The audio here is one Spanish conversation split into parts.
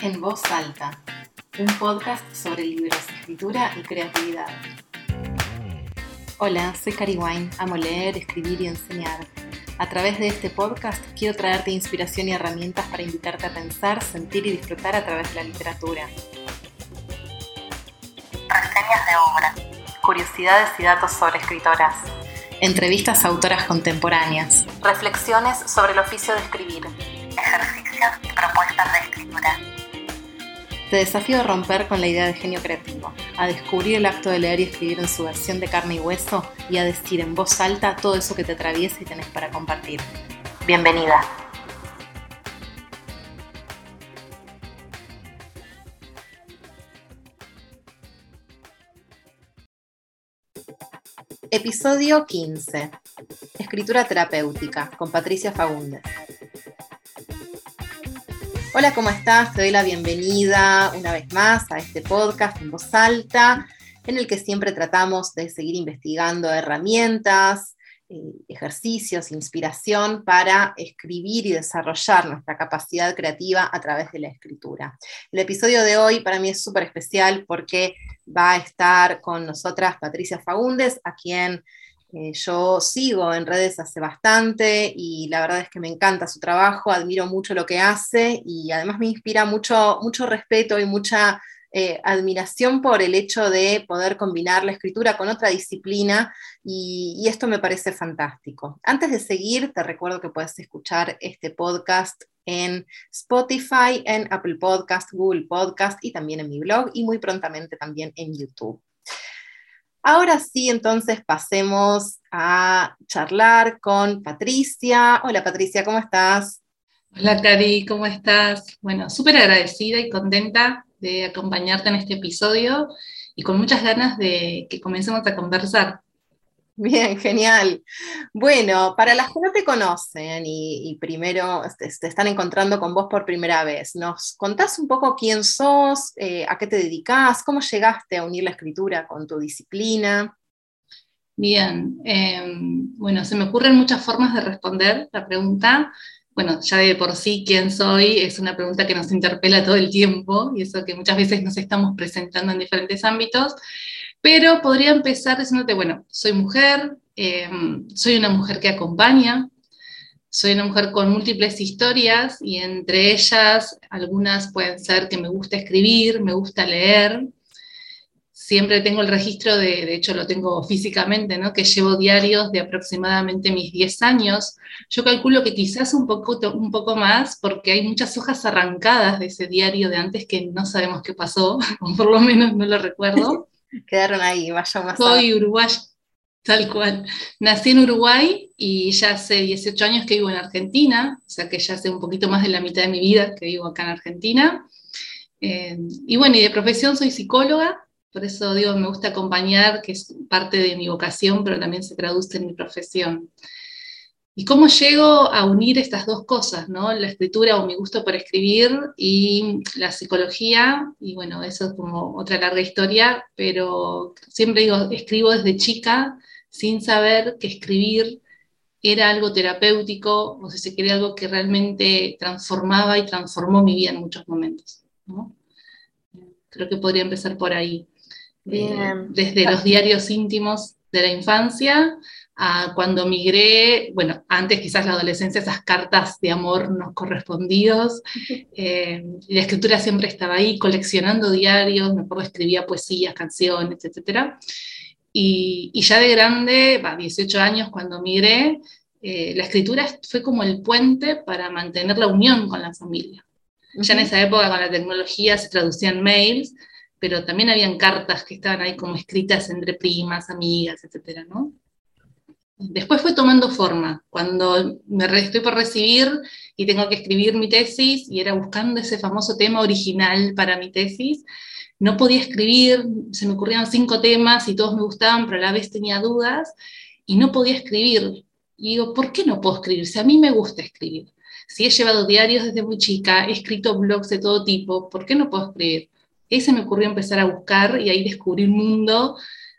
En voz alta, un podcast sobre libros, escritura y creatividad. Hola, soy Cari Wine, amo leer, escribir y enseñar. A través de este podcast quiero traerte inspiración y herramientas para invitarte a pensar, sentir y disfrutar a través de la literatura. Reseñas de obra, curiosidades y datos sobre escritoras, entrevistas a autoras contemporáneas, reflexiones sobre el oficio de escribir, Te desafío a romper con la idea de genio creativo, a descubrir el acto de leer y escribir en su versión de carne y hueso y a decir en voz alta todo eso que te atraviesa y tenés para compartir. Bienvenida. Episodio 15. Escritura terapéutica con Patricia Fagundes. Hola, ¿cómo estás? Te doy la bienvenida una vez más a este podcast en voz alta, en el que siempre tratamos de seguir investigando herramientas, eh, ejercicios, inspiración para escribir y desarrollar nuestra capacidad creativa a través de la escritura. El episodio de hoy para mí es súper especial porque va a estar con nosotras Patricia Fagundes, a quien eh, yo sigo en redes hace bastante y la verdad es que me encanta su trabajo, admiro mucho lo que hace y además me inspira mucho, mucho respeto y mucha eh, admiración por el hecho de poder combinar la escritura con otra disciplina y, y, esto me parece fantástico. Antes de seguir, te recuerdo que puedes escuchar este podcast en Spotify, en Apple Podcast, Google Podcast y también en mi blog y muy prontamente también en YouTube. Ahora sí, entonces pasemos a charlar con Patricia. Hola Patricia, ¿cómo estás? Hola Cari, ¿cómo estás? Bueno, súper agradecida y contenta de acompañarte en este episodio y con muchas ganas de que comencemos a conversar. Bien, genial. Bueno, para las que no te conocen y, primero te, están encontrando con vos por primera vez, ¿nos contás un poco quién sos, eh, a qué te dedicas, cómo llegaste a unir la escritura con tu disciplina? Bien, em, bueno, se me ocurren muchas formas de responder la pregunta. Bueno, ya de por sí quién soy es una pregunta que nos interpela todo el tiempo y eso que muchas veces nos estamos presentando en diferentes ámbitos. Pero podría empezar diciéndote, bueno, soy mujer, em, soy una mujer que acompaña, soy una mujer con múltiples historias y entre ellas algunas pueden ser que me gusta escribir, me gusta leer. Siempre tengo el registro de, de hecho lo tengo físicamente, ¿no? que llevo diarios de aproximadamente mis 10 años. Yo calculo que quizás un poco, un poco más porque hay muchas hojas arrancadas de ese diario de antes que no sabemos qué pasó, o por lo menos no lo recuerdo. Quedaron ahí, vaya más. Soy uruguaya, tal cual. Nací en Uruguay y ya hace 18 años que vivo en Argentina, o sea que ya hace un poquito más de la mitad de mi vida que vivo acá en Argentina. Eh, y bueno, y de profesión soy psicóloga, por eso digo, me gusta acompañar, que es parte de mi vocación, pero también se traduce en mi profesión. ¿Y cómo llego a unir estas dos cosas, ¿no? la escritura o mi gusto por escribir y la psicología? Y bueno, eso es como otra larga historia, pero siempre digo, escribo desde chica sin saber que escribir era algo terapéutico, o si se quería algo que realmente transformaba y transformó mi vida en muchos momentos. Creo que podría empezar por ahí. Eh, desde los diarios íntimos de la infancia cuando migré, bueno, antes quizás la adolescencia, esas cartas de amor no correspondidos, eh, la escritura siempre estaba ahí, coleccionando diarios, me acuerdo escribía poesías, canciones, etc. Y, ya de grande, a 18 años, cuando migré, eh, la escritura fue como el puente para mantener la unión con la familia. Ya en esa época con la tecnología se traducían mails, pero también habían cartas que estaban ahí como escritas entre primas, amigas, etcétera, ¿no? Después fue tomando forma. Cuando me estoy por recibir y tengo que escribir mi tesis y era buscando ese famoso tema original para mi tesis, no podía escribir, se me ocurrían cinco temas y todos me gustaban, pero a la vez tenía dudas y no podía escribir. Y digo, ¿por qué no puedo escribir? Si a mí me gusta escribir. Si he llevado diarios desde muy chica, he escrito blogs de todo tipo, ¿por qué no puedo escribir? Y se me ocurrió empezar a buscar y ahí descubrí un mundo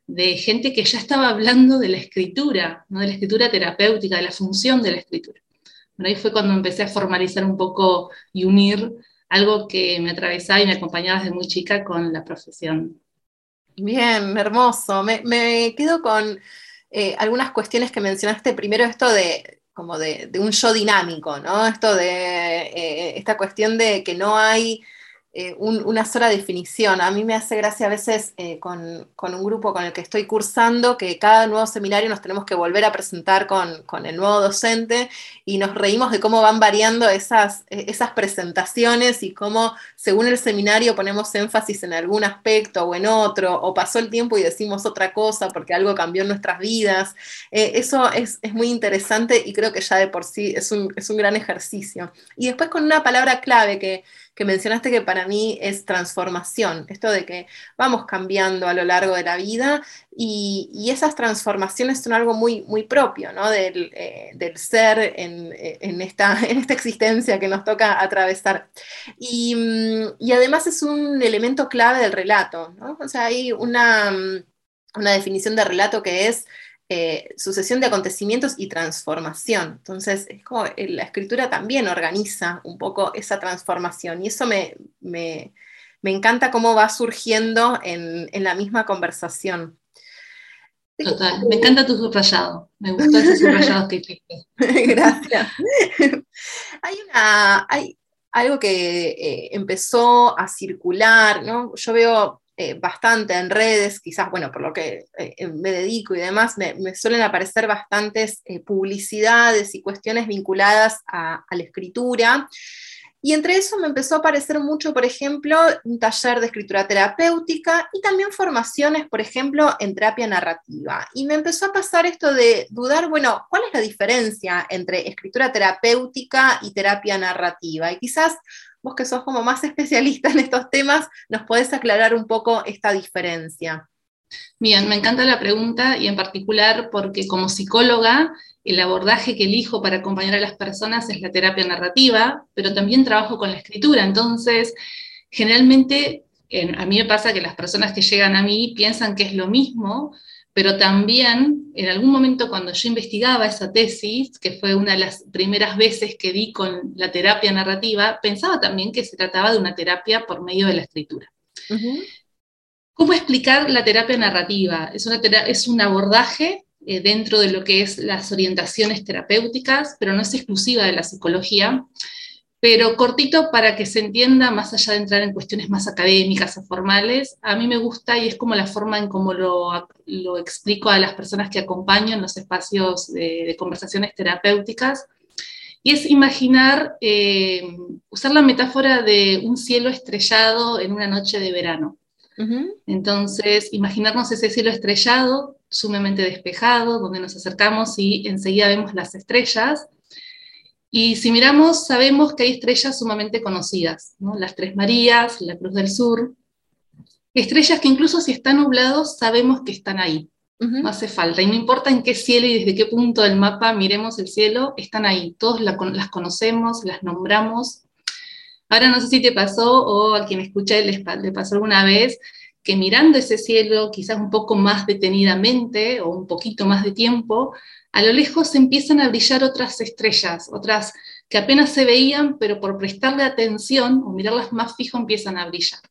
de gente que ya estaba hablando de la escritura, ¿no? de la escritura terapéutica, de la función de la escritura. Bueno, ahí fue cuando empecé a formalizar un poco y unir algo que me atravesaba y me acompañaba desde muy chica con la profesión. Bien, hermoso. Me, quedo con eh, algunas cuestiones que mencionaste. Primero esto de como de, un yo dinámico, ¿no? Esto de eh, esta cuestión de que no hay eh, una sola definición. A mí me hace gracia a veces eh, con, un grupo con el que estoy cursando que cada nuevo seminario nos tenemos que volver a presentar con, el nuevo docente y nos reímos de cómo van variando esas, eh, esas presentaciones y cómo según el seminario ponemos énfasis en algún aspecto o en otro, o pasó el tiempo y decimos otra cosa porque algo cambió en nuestras vidas. eso es, muy interesante y creo que ya de por sí es un, es un gran ejercicio. Y después con una palabra clave que que mencionaste que para mí es transformación, esto de que vamos cambiando a lo largo de la vida y, esas transformaciones son algo muy, muy propio ¿no? del, eh, ser en, esta, en esta existencia que nos toca atravesar. Y, mm, además es un elemento clave del relato, ¿no? o sea, hay una, mm, una definición de relato que es eh, sucesión de acontecimientos y transformación. Entonces, es como eh, la escritura también organiza un poco esa transformación y eso me, encanta cómo va surgiendo en, la misma conversación. Total, me encanta tu subrayado, me gustó ese subrayado que hiciste. Gracias. hay, una, hay algo que eh, empezó a circular, ¿no? Yo veo eh, bastante en redes, quizás, bueno, por lo que eh, eh, me dedico y demás, me, suelen aparecer bastantes publicidades y cuestiones vinculadas a, la escritura. Y entre eso me empezó a aparecer mucho, por ejemplo, un taller de escritura terapéutica y también formaciones, por ejemplo, en terapia narrativa. Y me empezó a pasar esto de dudar, bueno, ¿cuál es la diferencia entre escritura terapéutica y terapia narrativa? Y quizás vos que sos como más especialista en estos temas, nos podés aclarar un poco esta diferencia. Bien, me encanta la pregunta y en particular porque como psicóloga el abordaje que elijo para acompañar a las personas es la terapia narrativa, pero también trabajo con la escritura. Entonces, generalmente a mí me pasa que las personas que llegan a mí piensan que es lo mismo, pero también en algún momento cuando yo investigaba esa tesis, que fue una de las primeras veces que di con la terapia narrativa, pensaba también que se trataba de una terapia por medio de la escritura. ¿Cómo explicar la terapia narrativa? Es, una es un abordaje eh, dentro de lo que es las orientaciones terapéuticas, pero no es exclusiva de la psicología. Pero cortito para que se entienda, más allá de entrar en cuestiones más académicas o formales, a mí me gusta y es como la forma en cómo lo, lo explico a las personas que acompaño en los espacios de, conversaciones terapéuticas, y es imaginar, eh, usar la metáfora de un cielo estrellado en una noche de verano. Entonces, imaginarnos ese cielo estrellado, sumamente despejado, donde nos acercamos y enseguida vemos las estrellas, y si miramos, sabemos que hay estrellas sumamente conocidas, las Tres Marías, la Cruz del Sur, estrellas que incluso si están nublados sabemos que están ahí, no hace falta, y no importa en qué cielo y desde qué punto del mapa miremos el cielo, están ahí, todos las conocemos, las nombramos. Ahora no sé si te pasó o a quien escuché le pasó alguna vez que mirando ese cielo quizás un poco más detenidamente o un poquito más de tiempo, a lo lejos empiezan a brillar otras estrellas, otras que apenas se veían, pero por prestarle atención o mirarlas más fijo empiezan a brillar.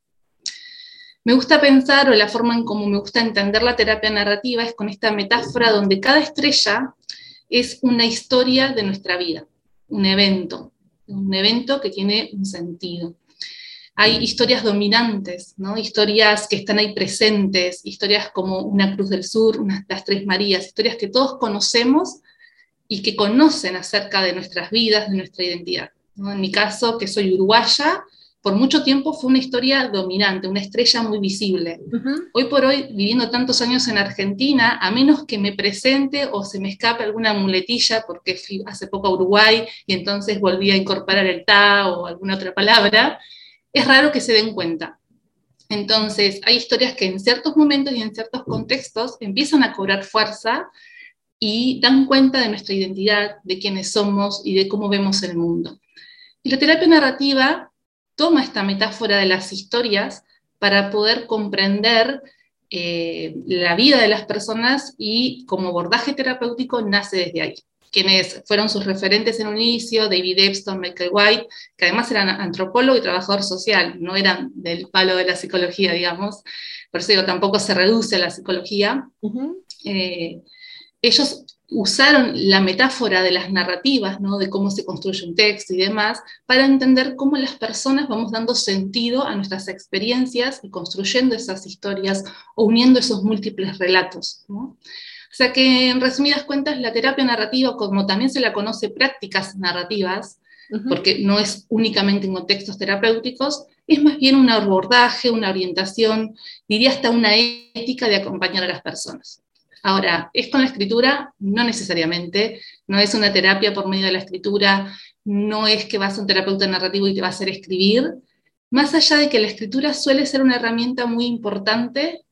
Me gusta pensar, o la forma en cómo me gusta entender la terapia narrativa, es con esta metáfora donde cada estrella es una historia de nuestra vida, un evento, un evento que tiene un sentido hay historias dominantes, ¿no? historias que están ahí presentes, historias como una Cruz del Sur, las Tres Marías, historias que todos conocemos y que conocen acerca de nuestras vidas, de nuestra identidad. En mi caso, que soy uruguaya, por mucho tiempo fue una historia dominante, una estrella muy visible. Hoy por hoy, viviendo tantos años en Argentina, a menos que me presente o se me escape alguna muletilla, porque fui hace poco a Uruguay y entonces volví a incorporar el ta o alguna otra palabra, es raro que se den cuenta. Entonces, hay historias que en ciertos momentos y en ciertos contextos empiezan a cobrar fuerza y dan cuenta de nuestra identidad, de quiénes somos y de cómo vemos el mundo. Y la terapia narrativa toma esta metáfora de las historias para poder comprender eh, la vida de las personas y como abordaje terapéutico nace desde ahí. Quienes fueron sus referentes en un inicio, David Epstein, Michael White, que además eran antropólogo y trabajador social, no eran del palo de la psicología, digamos, por eso digo, tampoco se reduce a la psicología. Eh, ellos usaron la metáfora de las narrativas, ¿no? de cómo se construye un texto y demás, para entender cómo las personas vamos dando sentido a nuestras experiencias y construyendo esas historias o uniendo esos múltiples relatos. ¿no? O sea que, en resumidas cuentas, la terapia narrativa, como también se la conoce prácticas narrativas, porque no es únicamente en contextos terapéuticos, es más bien un abordaje, una orientación, diría hasta una ética de acompañar a las personas. Ahora, ¿es con la escritura? No necesariamente, no es una terapia por medio de la escritura, no es que vas a un terapeuta narrativo y te va a hacer escribir, más allá de que la escritura suele ser una herramienta muy importante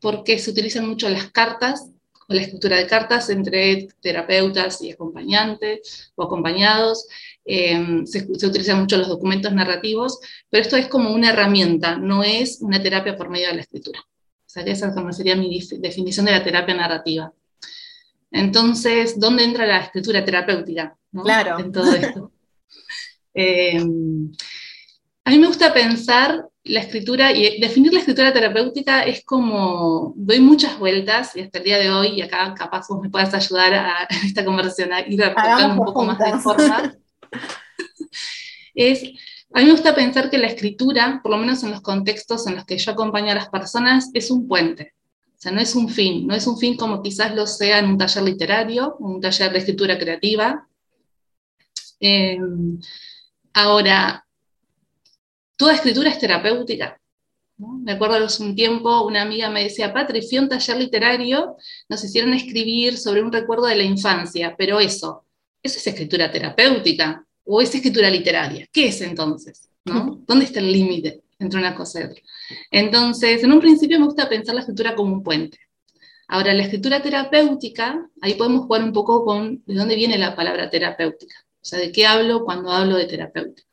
porque se utilizan mucho las cartas o la escritura de cartas entre terapeutas y acompañantes o acompañados. Em, se, utilizan mucho los documentos narrativos, pero esto es como una herramienta, no es una terapia por medio de la escritura. O sea, esa sería mi definición de la terapia narrativa. Entonces, ¿dónde entra la escritura terapéutica? Claro. En todo esto. Em, a mí me gusta pensar la escritura y definir la escritura terapéutica es como, doy muchas vueltas y hasta el día de hoy, y acá capaz vos me puedas ayudar a, esta conversación a ir aportando un poco más de forma, es, a mí me gusta pensar que la escritura, por lo menos en los contextos en los que yo acompaño a las personas, es un puente. O sea, no es un fin, no es un fin como quizás lo sea en un taller literario, un taller de escritura creativa. Em, ahora, toda escritura es terapéutica. Me acuerdo hace un tiempo una amiga me decía, Patri, fui a un taller literario, nos hicieron escribir sobre un recuerdo de la infancia, pero eso, ¿eso es escritura terapéutica o es escritura literaria? ¿Qué es entonces? ¿Dónde está el límite entre una cosa y otra? Entonces, en un principio me gusta pensar la escritura como un puente. Ahora, la escritura terapéutica, ahí podemos jugar un poco con de dónde viene la palabra terapéutica. O sea, de qué hablo cuando hablo de terapéutica.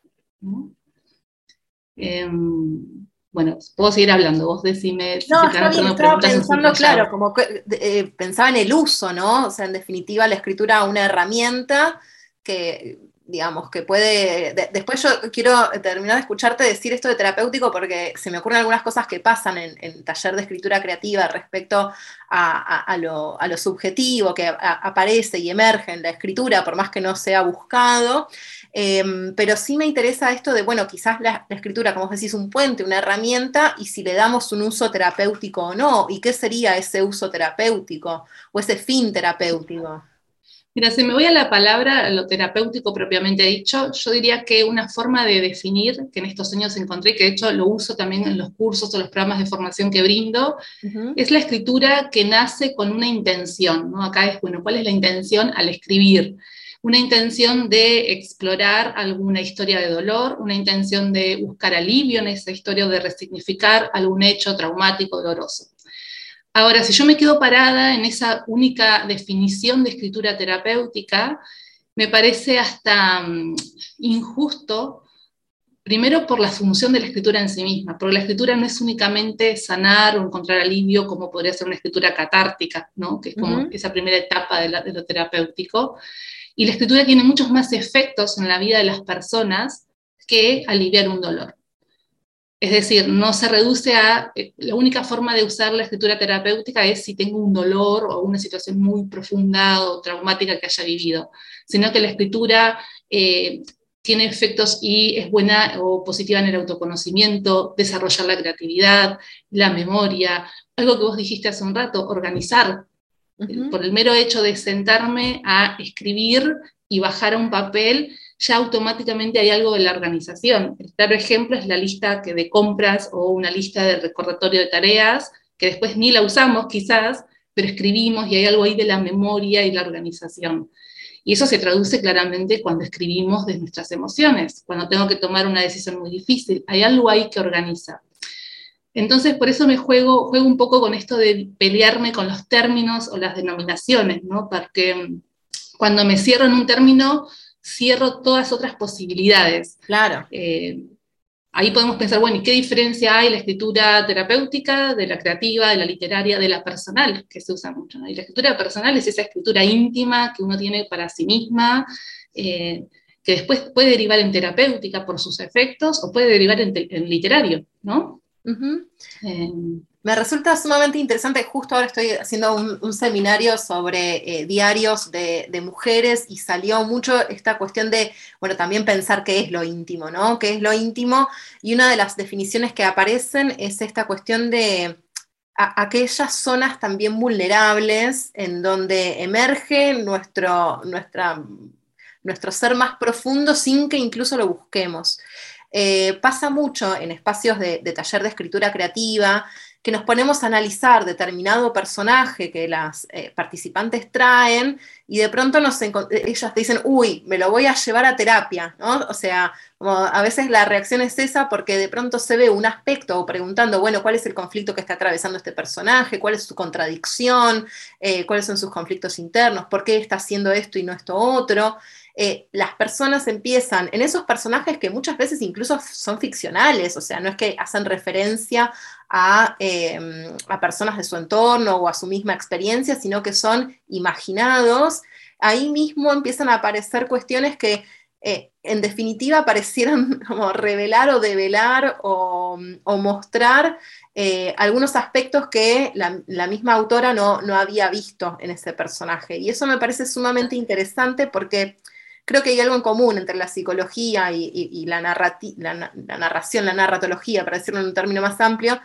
Em, bueno, puedo seguir hablando, vos decime. No, está bien, estaba pensando, claro, como eh, pensaba en el uso, ¿no? O sea, en definitiva, la escritura una herramienta que digamos, que puede... después yo quiero terminar de escucharte decir esto de terapéutico porque se me ocurren algunas cosas que pasan en, el taller de escritura creativa respecto a, lo, subjetivo que aparece y emerge en la escritura, por más que no sea buscado. Em, pero sí me interesa esto de, bueno, quizás la, la, escritura, como decís, un puente, una herramienta, y si le damos un uso terapéutico o no, y qué sería ese uso terapéutico o ese fin terapéutico. Mira, si me voy a la palabra, lo terapéutico propiamente dicho, yo diría que una forma de definir, que en estos años encontré, que de hecho lo uso también en los cursos o los programas de formación que brindo, es la escritura que nace con una intención, ¿no? Acá es, bueno, ¿cuál es la intención al escribir? Una intención de explorar alguna historia de dolor, una intención de buscar alivio en esa historia o de resignificar algún hecho traumático, doloroso. Ahora, si yo me quedo parada en esa única definición de escritura terapéutica, me parece hasta mm, injusto, primero por la función de la escritura en sí misma, porque la escritura no es únicamente sanar o encontrar alivio como podría ser una escritura catártica, ¿no? que es como esa primera etapa de, de lo terapéutico, y la escritura tiene muchos más efectos en la vida de las personas que aliviar un dolor. Es decir, no se reduce a, eh, la única forma de usar la escritura terapéutica es si tengo un dolor o una situación muy profunda o traumática que haya vivido, sino que la escritura eh, tiene efectos y es buena o positiva en el autoconocimiento, desarrollar la creatividad, la memoria, algo que vos dijiste hace un rato, organizar. Por el mero hecho de sentarme a escribir y bajar a un papel, ya automáticamente hay algo de la organización. El claro ejemplo es la lista que de compras o una lista de recordatorio de tareas, que después ni la usamos quizás, pero escribimos y hay algo ahí de la memoria y la organización. Y eso se traduce claramente cuando escribimos de nuestras emociones, cuando tengo que tomar una decisión muy difícil. Hay algo ahí que organiza. Entonces, por eso me juego, juego un poco con esto de pelearme con los términos o las denominaciones, ¿no? Porque cuando me cierro en un término, cierro todas otras posibilidades. Claro. Eh, ahí podemos pensar, bueno, ¿y qué diferencia hay la escritura terapéutica de la creativa, de la literaria, de la personal, que se usa mucho? Y la escritura personal es esa escritura íntima que uno tiene para sí misma, eh, que después puede derivar en terapéutica por sus efectos o puede derivar en, literario, ¿no? Me resulta sumamente interesante, justo ahora estoy haciendo un, seminario sobre eh, diarios de, mujeres y salió mucho esta cuestión de, bueno, también pensar qué es lo íntimo, ¿no? ¿Qué es lo íntimo? Y una de las definiciones que aparecen es esta cuestión de aquellas zonas también vulnerables en donde emerge nuestro, nuestra, nuestro ser más profundo sin que incluso lo busquemos. Eh, pasa mucho en espacios de, taller de escritura creativa, que nos ponemos a analizar determinado personaje que las eh, participantes traen y de pronto nos ellas dicen, uy, me lo voy a llevar a terapia, ¿no? O sea, a veces la reacción es esa porque de pronto se ve un aspecto o preguntando, bueno, ¿cuál es el conflicto que está atravesando este personaje? ¿Cuál es su contradicción? Eh, ¿Cuáles son sus conflictos internos? ¿Por qué está haciendo esto y no esto otro? Eh, las personas empiezan en esos personajes que muchas veces incluso son ficcionales, o sea, no es que hacen referencia em, a, personas de su entorno o a su misma experiencia, sino que son imaginados. Ahí mismo empiezan a aparecer cuestiones que eh, en definitiva parecieran como revelar o develar o, mostrar eh, algunos aspectos que la, misma autora no, no, había visto en ese personaje. Y eso me parece sumamente interesante porque creo que hay algo en común entre la psicología y, la, narración, la narratología, para decirlo en un término más amplio,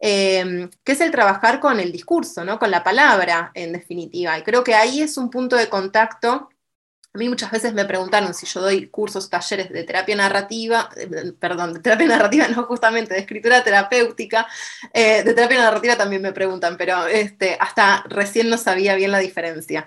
em, que es el trabajar con el discurso, ¿no? con la palabra, en definitiva. Y creo que ahí es un punto de contacto. A mí muchas veces me preguntaron si yo doy cursos, talleres de terapia narrativa, eh, perdón, de terapia narrativa, no justamente, de escritura terapéutica, eh, de terapia narrativa también me preguntan, pero este, hasta recién no sabía bien la diferencia.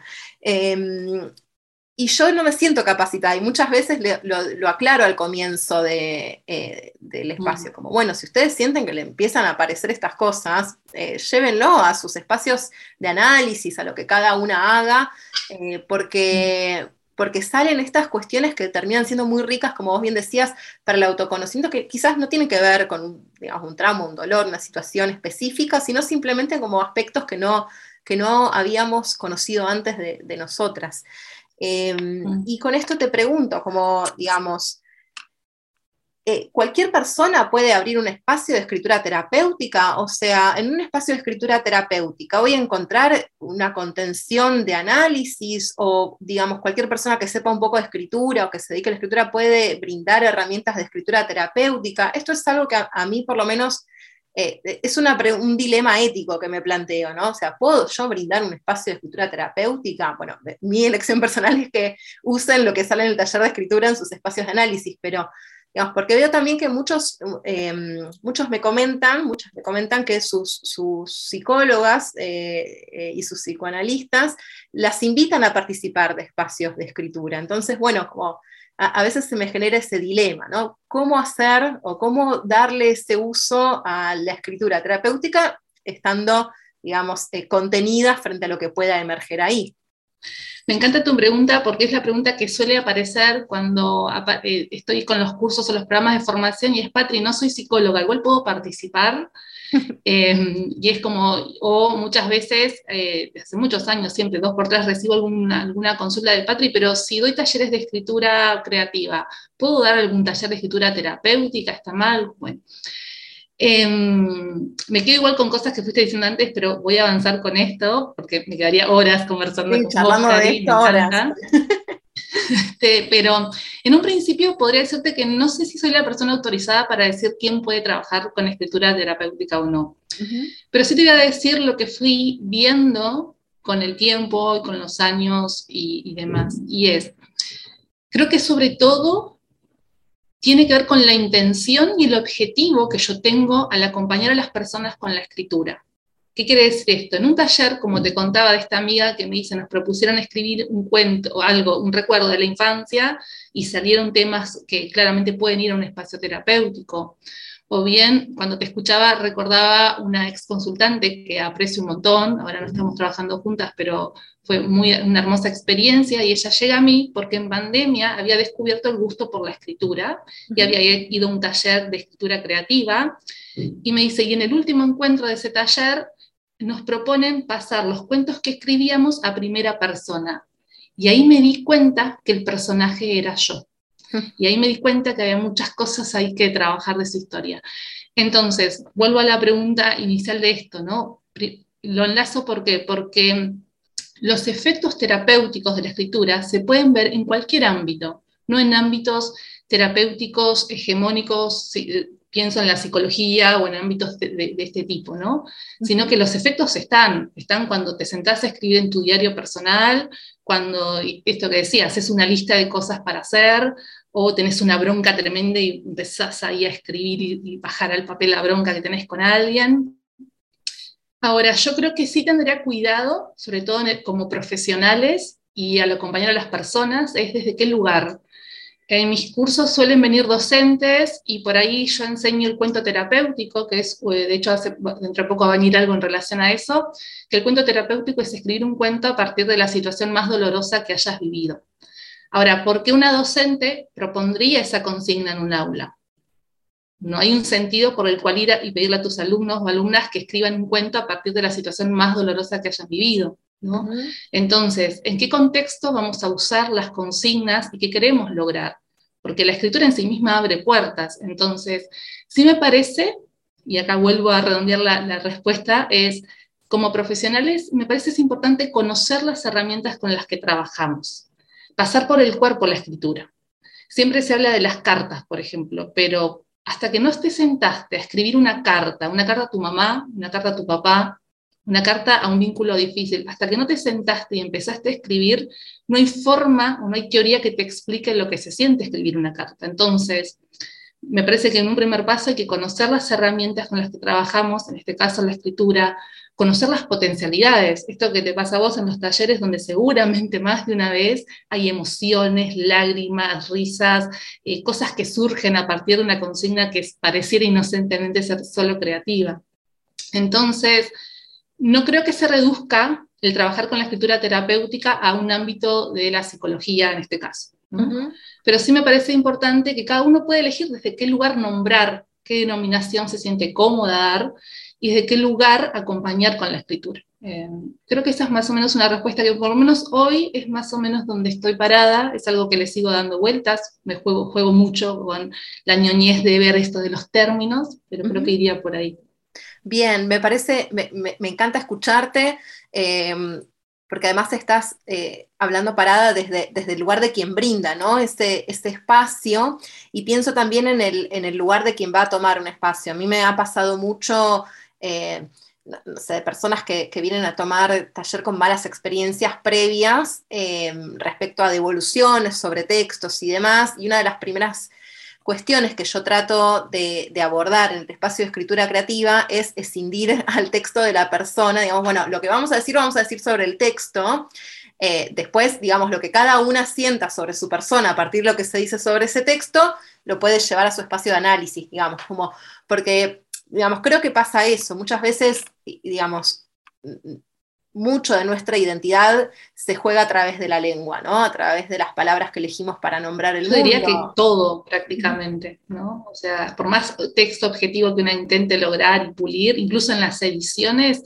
Y yo no me siento capacitada y muchas veces lo, aclaro al comienzo eh, del espacio, como bueno, si ustedes sienten que le empiezan a aparecer estas cosas, eh, llévenlo a sus espacios de análisis, a lo que cada una haga, eh, porque, porque salen estas cuestiones que terminan siendo muy ricas, como vos bien decías, para el autoconocimiento, que quizás no tienen que ver con digamos, un tramo, un dolor, una situación específica, sino simplemente como aspectos que no, que no habíamos conocido antes de, de nosotras. Em, mm. Y con esto te pregunto, como digamos, eh, ¿cualquier persona puede abrir un espacio de escritura terapéutica? O sea, en un espacio de escritura terapéutica voy a encontrar una contención de análisis o, digamos, cualquier persona que sepa un poco de escritura o que se dedique a la escritura puede brindar herramientas de escritura terapéutica. Esto es algo que a mí por lo menos eh, es un dilema ético que me planteo, ¿no? O sea, ¿puedo yo brindar un espacio de escritura terapéutica? Bueno, mi elección personal es que usen lo que sale en el taller de escritura en sus espacios de análisis, pero, digamos, porque veo también que muchos, em, muchos me comentan, muchas me comentan que sus, psicólogas eh, eh, y sus psicoanalistas las invitan a participar de espacios de escritura. Entonces, bueno, como a, veces se me genera ese dilema, ¿no? ¿Cómo hacer o cómo darle ese uso a la escritura terapéutica estando, digamos, eh, contenida frente a lo que pueda emerger ahí? Me encanta tu pregunta porque es la pregunta que suele aparecer cuando eh, estoy con los cursos o los programas de formación y es, Patri, no soy psicóloga, igual puedo participar. Em, y es como, o muchas veces, eh, hace muchos años, siempre dos por tres recibo alguna, alguna consulta de Patri, pero si doy talleres de escritura creativa, ¿puedo dar algún taller de escritura terapéutica? ¿Está mal? Bueno. Em, me quedo igual con cosas que fuiste diciendo antes, pero voy a avanzar con esto, porque me quedaría horas conversando sí, con vos, de esto horas. Este, pero en un principio podría decirte que no sé si soy la persona autorizada para decir quién puede trabajar con escritura terapéutica o no. Pero sí te voy a decir lo que fui viendo con el tiempo y con los años y, y demás. Y es, creo que sobre todo tiene que ver con la intención y el objetivo que yo tengo al acompañar a las personas con la escritura. ¿Qué quiere decir esto? En un taller, como te contaba de esta amiga que me dice, nos propusieron escribir un cuento o algo, un recuerdo de la infancia y salieron temas que claramente pueden ir a un espacio terapéutico. o bien cuando te escuchaba recordaba una ex consultante que aprecio un montón, ahora no estamos trabajando juntas, pero fue muy, una hermosa experiencia y ella llega a mí porque en pandemia había descubierto el gusto por la escritura y había ido a un taller de escritura creativa y me dice, y en el último encuentro de ese taller nos proponen pasar los cuentos que escribíamos a primera persona. Y ahí me di cuenta que el personaje era yo. Y ahí me di cuenta que había muchas cosas ahí que trabajar de su historia. Entonces, vuelvo a la pregunta inicial de esto, ¿no? Lo enlazo porque, porque los efectos terapéuticos de la escritura se pueden ver en cualquier ámbito, no en ámbitos terapéuticos hegemónicos, pienso en la psicología o en ámbitos de, este tipo, ¿no? Sino que los efectos están, están cuando te sentás a escribir en tu diario personal, cuando, esto que decías, es una lista de cosas para hacer, o tenés una bronca tremenda y empezás ahí a escribir y, y bajar al papel la bronca que tenés con alguien, Ahora, yo creo que sí tendría cuidado, sobre todo como profesionales y al acompañar a las personas, es desde qué lugar. En mis cursos suelen venir docentes y por ahí yo enseño el cuento terapéutico, que es, eh, de hecho, hace, dentro de poco va a venir algo en relación a eso, que el cuento terapéutico es escribir un cuento a partir de la situación más dolorosa que hayas vivido. Ahora, ¿por qué una docente propondría esa consigna en un aula? No hay un sentido por el cual ir y pedirle a tus alumnos o alumnas que escriban un cuento a partir de la situación más dolorosa que hayan vivido. ¿no? Entonces, ¿en qué contexto vamos a usar las consignas y qué queremos lograr? Porque la escritura en sí misma abre puertas. Entonces, sí me parece, y acá vuelvo a redondear la, respuesta, es como profesionales me parece es importante conocer las herramientas con las que trabajamos, pasar por el cuerpo la escritura. Siempre se habla de las cartas, por ejemplo, pero hasta que no te sentaste a escribir una carta, una carta a tu mamá, una carta a tu papá, una carta a un vínculo difícil, hasta que no te sentaste y empezaste a escribir, no hay forma o no hay teoría que te explique lo que se siente escribir una carta. Entonces, me parece que en un primer paso hay que conocer las herramientas con las que trabajamos, en este caso la escritura, conocer las potencialidades, esto que te pasa a vos en los talleres donde seguramente más de una vez hay emociones, lágrimas, risas, eh, cosas que surgen a partir de una consigna que pareciera inocentemente ser solo creativa. Entonces, no creo que se reduzca el trabajar con la escritura terapéutica a un ámbito de la psicología en este caso. Pero sí me parece importante que cada uno puede elegir desde qué lugar nombrar, qué denominación se siente cómoda dar y desde qué lugar acompañar con la escritura. Eh, creo que esa es más o menos una respuesta que por lo menos hoy es más o menos donde estoy parada, es algo que le sigo dando vueltas, me juego, juego mucho con la ñoñez de ver esto de los términos, pero creo que iría por ahí. Bien, me parece, me, encanta escucharte. Eh, porque además estás eh, hablando parada desde, desde, el lugar de quien brinda, ¿no? Este, este espacio, y pienso también en el, en el, lugar de quien va a tomar un espacio. A mí me ha pasado mucho, eh, no sé, personas que, que, vienen a tomar taller con malas experiencias previas respecto a devoluciones sobre textos y demás, y una de las primeras cuestiones que yo trato de, abordar en el espacio de escritura creativa es escindir al texto de la persona, digamos, bueno, lo que vamos a decir, vamos a decir sobre el texto, eh, después, digamos, lo que cada una sienta sobre su persona a partir de lo que se dice sobre ese texto, lo puede llevar a su espacio de análisis, digamos, como, porque, digamos, creo que pasa eso, muchas veces, digamos, mucho de nuestra identidad se juega a través de la lengua, ¿no? A través de las palabras que elegimos para nombrar el Yo diría que todo, prácticamente, ¿no? O sea, por más texto objetivo que uno intente lograr y pulir, incluso en las ediciones,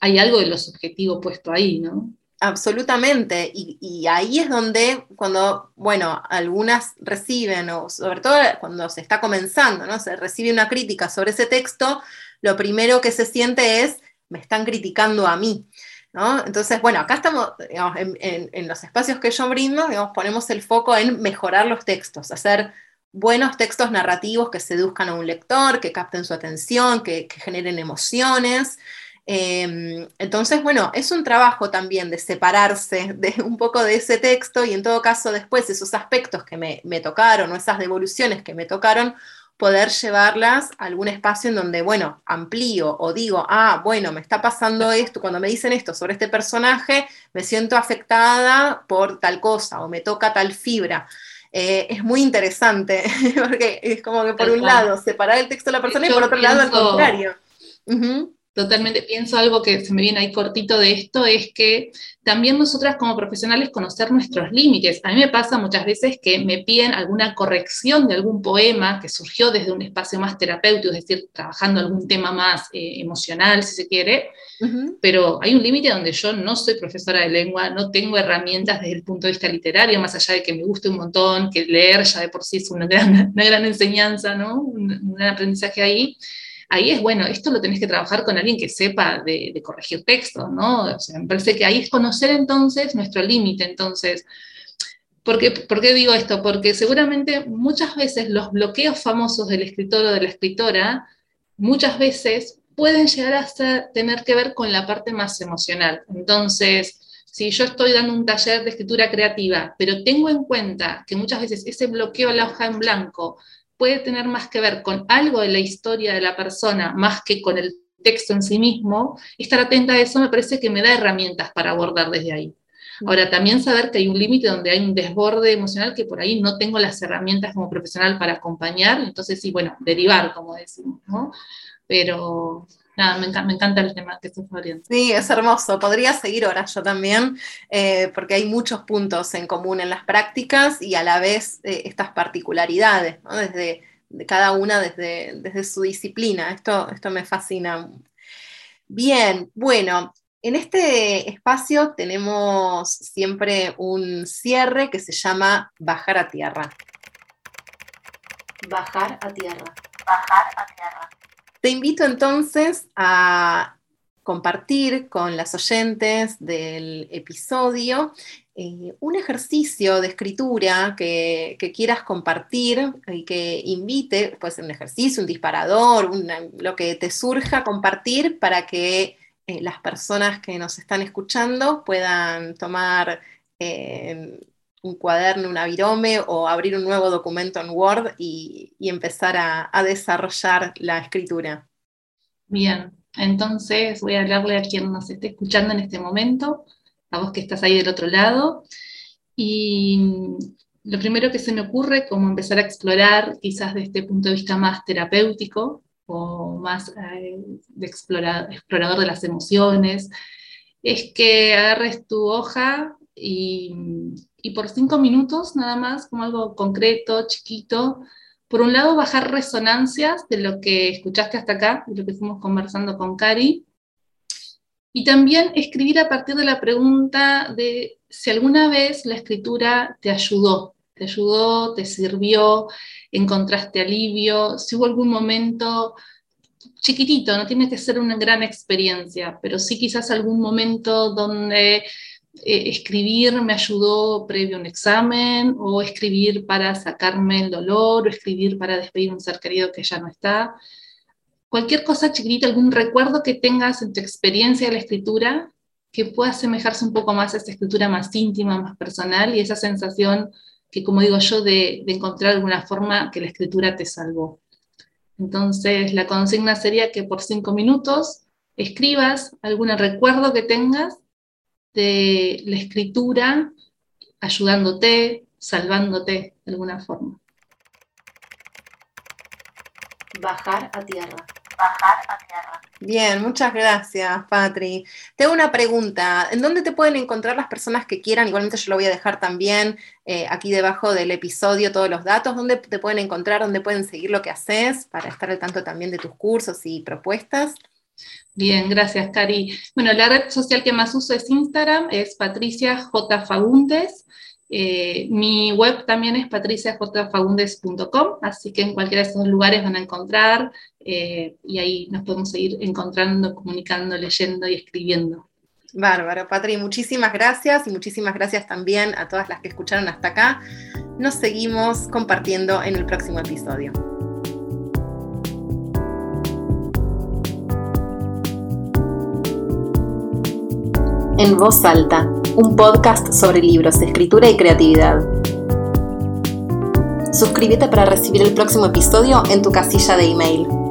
hay algo de lo subjetivo puesto ahí, ¿no? Absolutamente, y, ahí es donde cuando, bueno, algunas reciben, o sobre todo cuando se está comenzando, ¿no? Se recibe una crítica sobre ese texto, lo primero que se siente es, me están criticando a mí. Entonces, bueno, acá estamos, en, los espacios que yo brindo, digamos, ponemos el foco en mejorar los textos, hacer buenos textos narrativos que seduzcan a un lector, que capten su atención, que, generen emociones. Em, entonces, bueno, es un trabajo también de separarse de un poco de ese texto y en todo caso después esos aspectos que me, me tocaron o esas devoluciones que me tocaron, poder llevarlas a algún espacio en donde, bueno, amplío o digo, ah, bueno, me está pasando esto, cuando me dicen esto sobre este personaje, me siento afectada por tal cosa o me toca tal fibra. eh, es muy interesante, porque es como que por un lado separar el texto de la persona y por otro lado al contrario. Totalmente, pienso algo que se me viene ahí cortito de esto, es que también nosotras como profesionales conocer nuestros límites. A mí me pasa muchas veces que me piden alguna corrección de algún poema que surgió desde un espacio más terapéutico, es decir, trabajando algún tema más eh, emocional, si se quiere, pero hay un límite donde yo no soy profesora de lengua, no tengo herramientas desde el punto de vista literario, más allá de que me guste un montón, que leer ya de por sí es una gran, una gran enseñanza, ¿no? un, un gran aprendizaje ahí ahí es bueno, esto lo tenés que trabajar con alguien que sepa de, corregir texto, ¿no? O sea, me parece que ahí es conocer entonces nuestro límite, entonces, ¿por qué, ¿por qué, digo esto? Porque seguramente muchas veces los bloqueos famosos del escritor o de la escritora, muchas veces pueden llegar a tener que ver con la parte más emocional. Entonces, si yo estoy dando un taller de escritura creativa, pero tengo en cuenta que muchas veces ese bloqueo a la hoja en blanco puede tener más que ver con algo de la historia de la persona, más que con el texto en sí mismo, estar atenta a eso me parece que me da herramientas para abordar desde ahí. Mm. Ahora, también saber que hay un límite donde hay un desborde emocional que por ahí no tengo las herramientas como profesional para acompañar, entonces sí, bueno, derivar, como decimos, ¿no? Pero nada, me, encanta, el tema que estás abriendo. Sí, es hermoso. Podría seguir ahora yo también, eh, porque hay muchos puntos en común en las prácticas y a la vez eh, estas particularidades, ¿no? Desde de cada una desde, desde su disciplina. Esto, esto me fascina. Bien, bueno, en este espacio tenemos siempre un cierre que se llama bajar a tierra. Bajar a tierra. Bajar a tierra. Te invito entonces a compartir con las oyentes del episodio eh, un ejercicio de escritura que, quieras compartir y que invite, puede ser un ejercicio, un disparador, lo que te surja compartir para que eh, las personas que nos están escuchando puedan tomar eh, un cuaderno, un avirome o abrir un nuevo documento en Word y, empezar a, desarrollar la escritura. Bien, entonces voy a hablarle a quien nos esté escuchando en este momento, a vos que estás ahí del otro lado. Y lo primero que se me ocurre, como empezar a explorar quizás desde este punto de vista más terapéutico o más eh, de explorador de las emociones, es que agarres tu hoja y y por cinco minutos nada más, como algo concreto, chiquito, por un lado bajar resonancias de lo que escuchaste hasta acá, de lo que fuimos conversando con Cari, y también escribir a partir de la pregunta de si alguna vez la escritura te ayudó, te ayudó, te sirvió, encontraste alivio, si hubo algún momento chiquitito, no tiene que ser una gran experiencia, pero sí quizás algún momento donde eh, escribir me ayudó previo a un examen, o escribir para sacarme el dolor, o escribir para despedir un ser querido que ya no está. Cualquier cosa chiquitita, algún recuerdo que tengas en tu experiencia de la escritura que pueda asemejarse un poco más a esa escritura más íntima, más personal, y esa sensación que, como digo yo, de, de encontrar alguna forma que la escritura te salvó. Entonces, la consigna sería que por cinco minutos escribas algún recuerdo que tengas de la escritura ayudándote, salvándote de alguna forma. Bajar a tierra. Bajar a tierra. Bien, muchas gracias, Patri. Tengo una pregunta. ¿En dónde te pueden encontrar las personas que quieran? Igualmente yo lo voy a dejar también eh, aquí debajo del episodio todos los datos. ¿Dónde te pueden encontrar? ¿Dónde pueden seguir lo que haces para estar al tanto también de tus cursos y propuestas? Bien, gracias, Cari. Bueno, la red social que más uso es Instagram, es Patricia J. Fagundes. Eh, mi web también es patriciajfagundes.com, así que en cualquiera de esos lugares van a encontrar eh, y ahí nos podemos seguir encontrando, comunicando, leyendo y escribiendo. Bárbaro, Patri, muchísimas gracias y muchísimas gracias también a todas las que escucharon hasta acá. Nos seguimos compartiendo en el próximo episodio. En Voz Alta, un podcast sobre libros, escritura y creatividad. Suscríbete para recibir el próximo episodio en tu casilla de email.